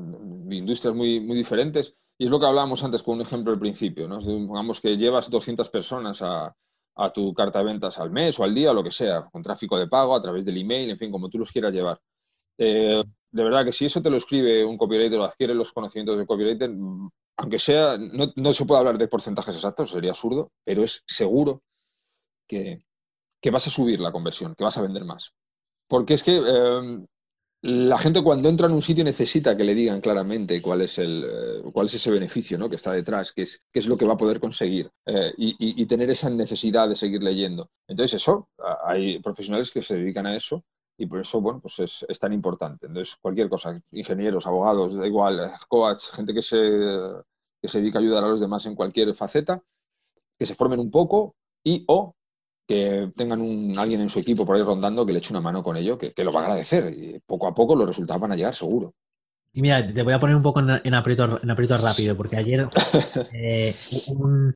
industrias muy, muy diferentes y es lo que hablábamos antes con un ejemplo al principio. ¿no? Digamos que llevas 200 personas a, tu carta de ventas al mes o al día, o lo que sea, con tráfico de pago, a través del email, en fin, como tú los quieras llevar. Eh, de verdad que si eso te lo escribe un copywriter o adquiere los conocimientos de copywriter, aunque sea, no, no se puede hablar de porcentajes exactos, sería absurdo, pero es seguro que, que vas a subir la conversión, que vas a vender más. Porque es que em, la gente cuando entra en un sitio necesita que le digan claramente cuál es, el, eh, cuál es ese beneficio ¿no? que está detrás, qué es, qué es lo que va a poder conseguir eh, y, tener esa necesidad de seguir leyendo. Entonces eso, hay profesionales que se dedican a eso y por eso, bueno, pues es, tan importante. Entonces, cualquier cosa, ingenieros, abogados, da igual, eh, coach, gente que se, que se dedica a ayudar a los demás en cualquier faceta, que se formen un poco y o que tengan un, alguien en su equipo por ahí rondando que le eche una mano con ello, que, lo va a agradecer. Y poco a poco los resultados van a llegar, seguro. Y mira, te voy a poner un poco en, aprieto, en rápido, porque ayer eh,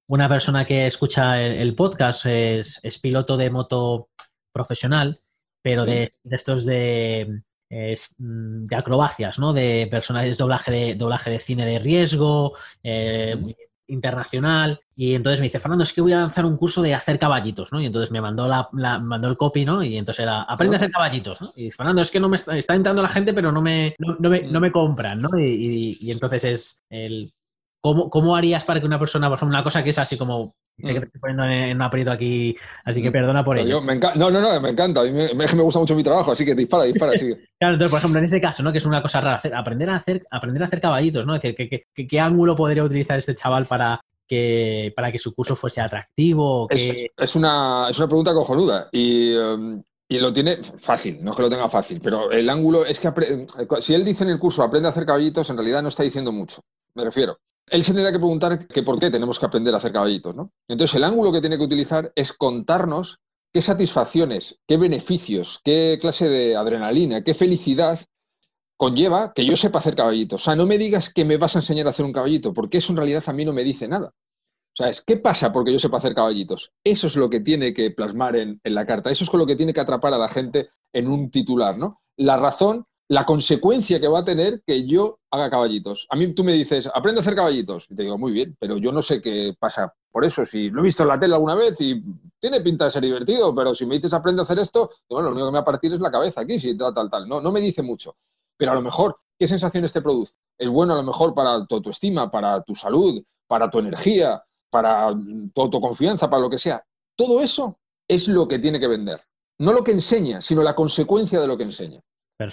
una persona que escucha el, podcast es, piloto de moto profesional, pero de, estos de, de acrobacias, ¿no? De personajes, doblaje de, doblaje de cine de riesgo, eh, internacional y entonces me dice, Fernando, es que voy a lanzar un curso de hacer caballitos, ¿no? Y entonces me mandó, la, mandó el copy, ¿no? Y entonces era, aprende a hacer caballitos, ¿no? Y dice, Fernando, es que no me está, entrando la gente, pero no me, no, me, no me compran, ¿no? Y, y, entonces es el, ¿cómo, ¿cómo harías para que una persona, por ejemplo, una cosa que es así como Sé que te estoy poniendo en un aprieto aquí, así que perdona por ello. no, no, no, me encanta. A mí me, me, gusta mucho mi trabajo, así que dispara, dispara, sigue. claro, entonces, por ejemplo, en ese caso, ¿no? Que es una cosa rara, aprender a hacer, aprender a hacer caballitos, ¿no? Es decir, ¿qué, qué, ángulo podría utilizar este chaval para, que, para que su curso fuese atractivo? Es, una, es una pregunta cojonuda y, um, y, lo tiene fácil, no es que lo tenga fácil, pero el ángulo es que si él dice en el curso aprende a hacer caballitos, en realidad no está diciendo mucho, me refiero. Él se tendrá que preguntar que por qué tenemos que aprender a hacer caballitos, ¿no? Entonces el ángulo que tiene que utilizar es contarnos qué satisfacciones, qué beneficios, qué clase de adrenalina, qué felicidad conlleva que yo sepa hacer caballitos. O sea, no me digas que me vas a enseñar a hacer un caballito, porque eso en realidad a mí no me dice nada. O sea, es ¿qué pasa porque yo sepa hacer caballitos? Eso es lo que tiene que plasmar en, la carta. Eso es con lo que tiene que atrapar a la gente en un titular, ¿no? La razón, la consecuencia que va a tener que yo haga caballitos. A mí tú me dices, aprende a hacer caballitos. Y te digo, muy bien, pero yo no sé qué pasa por eso. Si lo he visto en la tele alguna vez y tiene pinta de ser divertido, pero si me dices aprende a hacer esto, bueno, lo único que me va a partir es la cabeza aquí, si tal, tal, tal. No, no me dice mucho pero a lo mejor, ¿qué sensaciones te produce? Es bueno a lo mejor para tu autoestima, para tu salud, para tu energía, para tu autoconfianza, para lo que sea. Todo eso es lo que tiene que vender. no lo que enseña, sino la consecuencia de lo que enseña.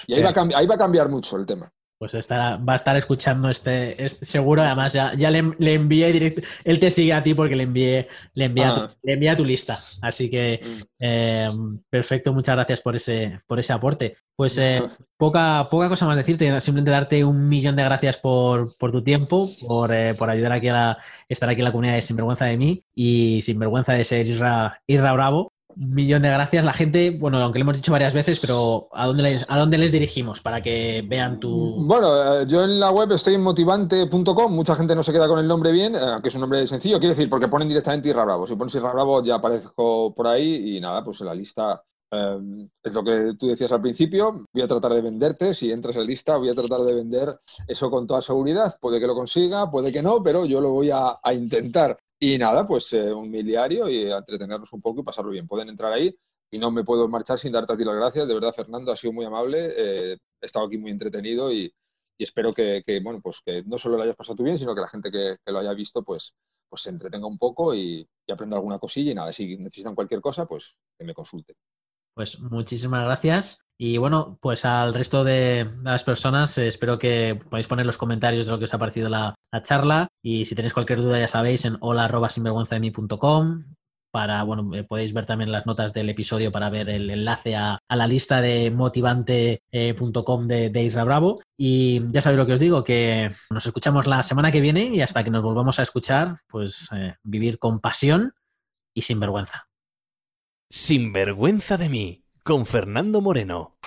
Y ahí va, ahí va a cambiar mucho el tema pues estará, va a estar escuchando este, seguro. Además, ya, ya le, envié directo. Él te sigue a ti porque le envié, le envié, a, tu, ah. le a tu lista. Así que mm. eh, perfecto, muchas gracias por ese, por ese aporte. Pues eh, poca, poca cosa más decirte, simplemente darte un millón de gracias por, tu tiempo, por, eh, por, ayudar aquí a la, estar aquí en la comunidad de Sinvergüenza de mí y Sinvergüenza de ser Isra, Isra Bravo. Un millón de gracias. La gente, bueno, aunque lo hemos dicho varias veces, pero ¿a dónde les, a dónde les dirigimos para que vean tu. Bueno, eh, yo en la web estoy en motivante.com. Mucha gente no se queda con el nombre bien, eh, que es un nombre sencillo. Quiero decir, porque ponen directamente Irra Bravo. Si pones Irra Bravo, ya aparezco por ahí y nada, pues en la lista eh, es lo que tú decías al principio, voy a tratar de venderte, si entras en lista, voy a tratar de vender eso con toda seguridad. Puede que lo consiga, puede que no, pero yo lo voy a intentar. Y nada, pues eh, un miliario y entretenernos un poco y pasarlo bien. Pueden entrar ahí y no me puedo marchar sin darte a ti las gracias. De verdad, Fernando, ha sido muy amable. Eh, he estado aquí muy entretenido y, espero que, bueno, pues que no solo lo hayas pasado tú bien, sino que la gente que, lo haya visto, pues, pues se entretenga un poco y, y, aprenda alguna cosilla. Y nada, si necesitan cualquier cosa, pues que me consulten. Pues muchísimas gracias. Y bueno, pues al resto de las personas, eh, espero que podáis poner los comentarios de lo que os ha parecido la, charla. Y si tenéis cualquier duda, ya sabéis, en hola Para, bueno, eh, podéis ver también las notas del episodio para ver el enlace a, la lista de motivante.com de, de Isra Bravo. Y ya sabéis lo que os digo, que nos escuchamos la semana que viene y hasta que nos volvamos a escuchar, pues eh, vivir con pasión y sin vergüenza. Sin vergüenza de mí, con Fernando Moreno.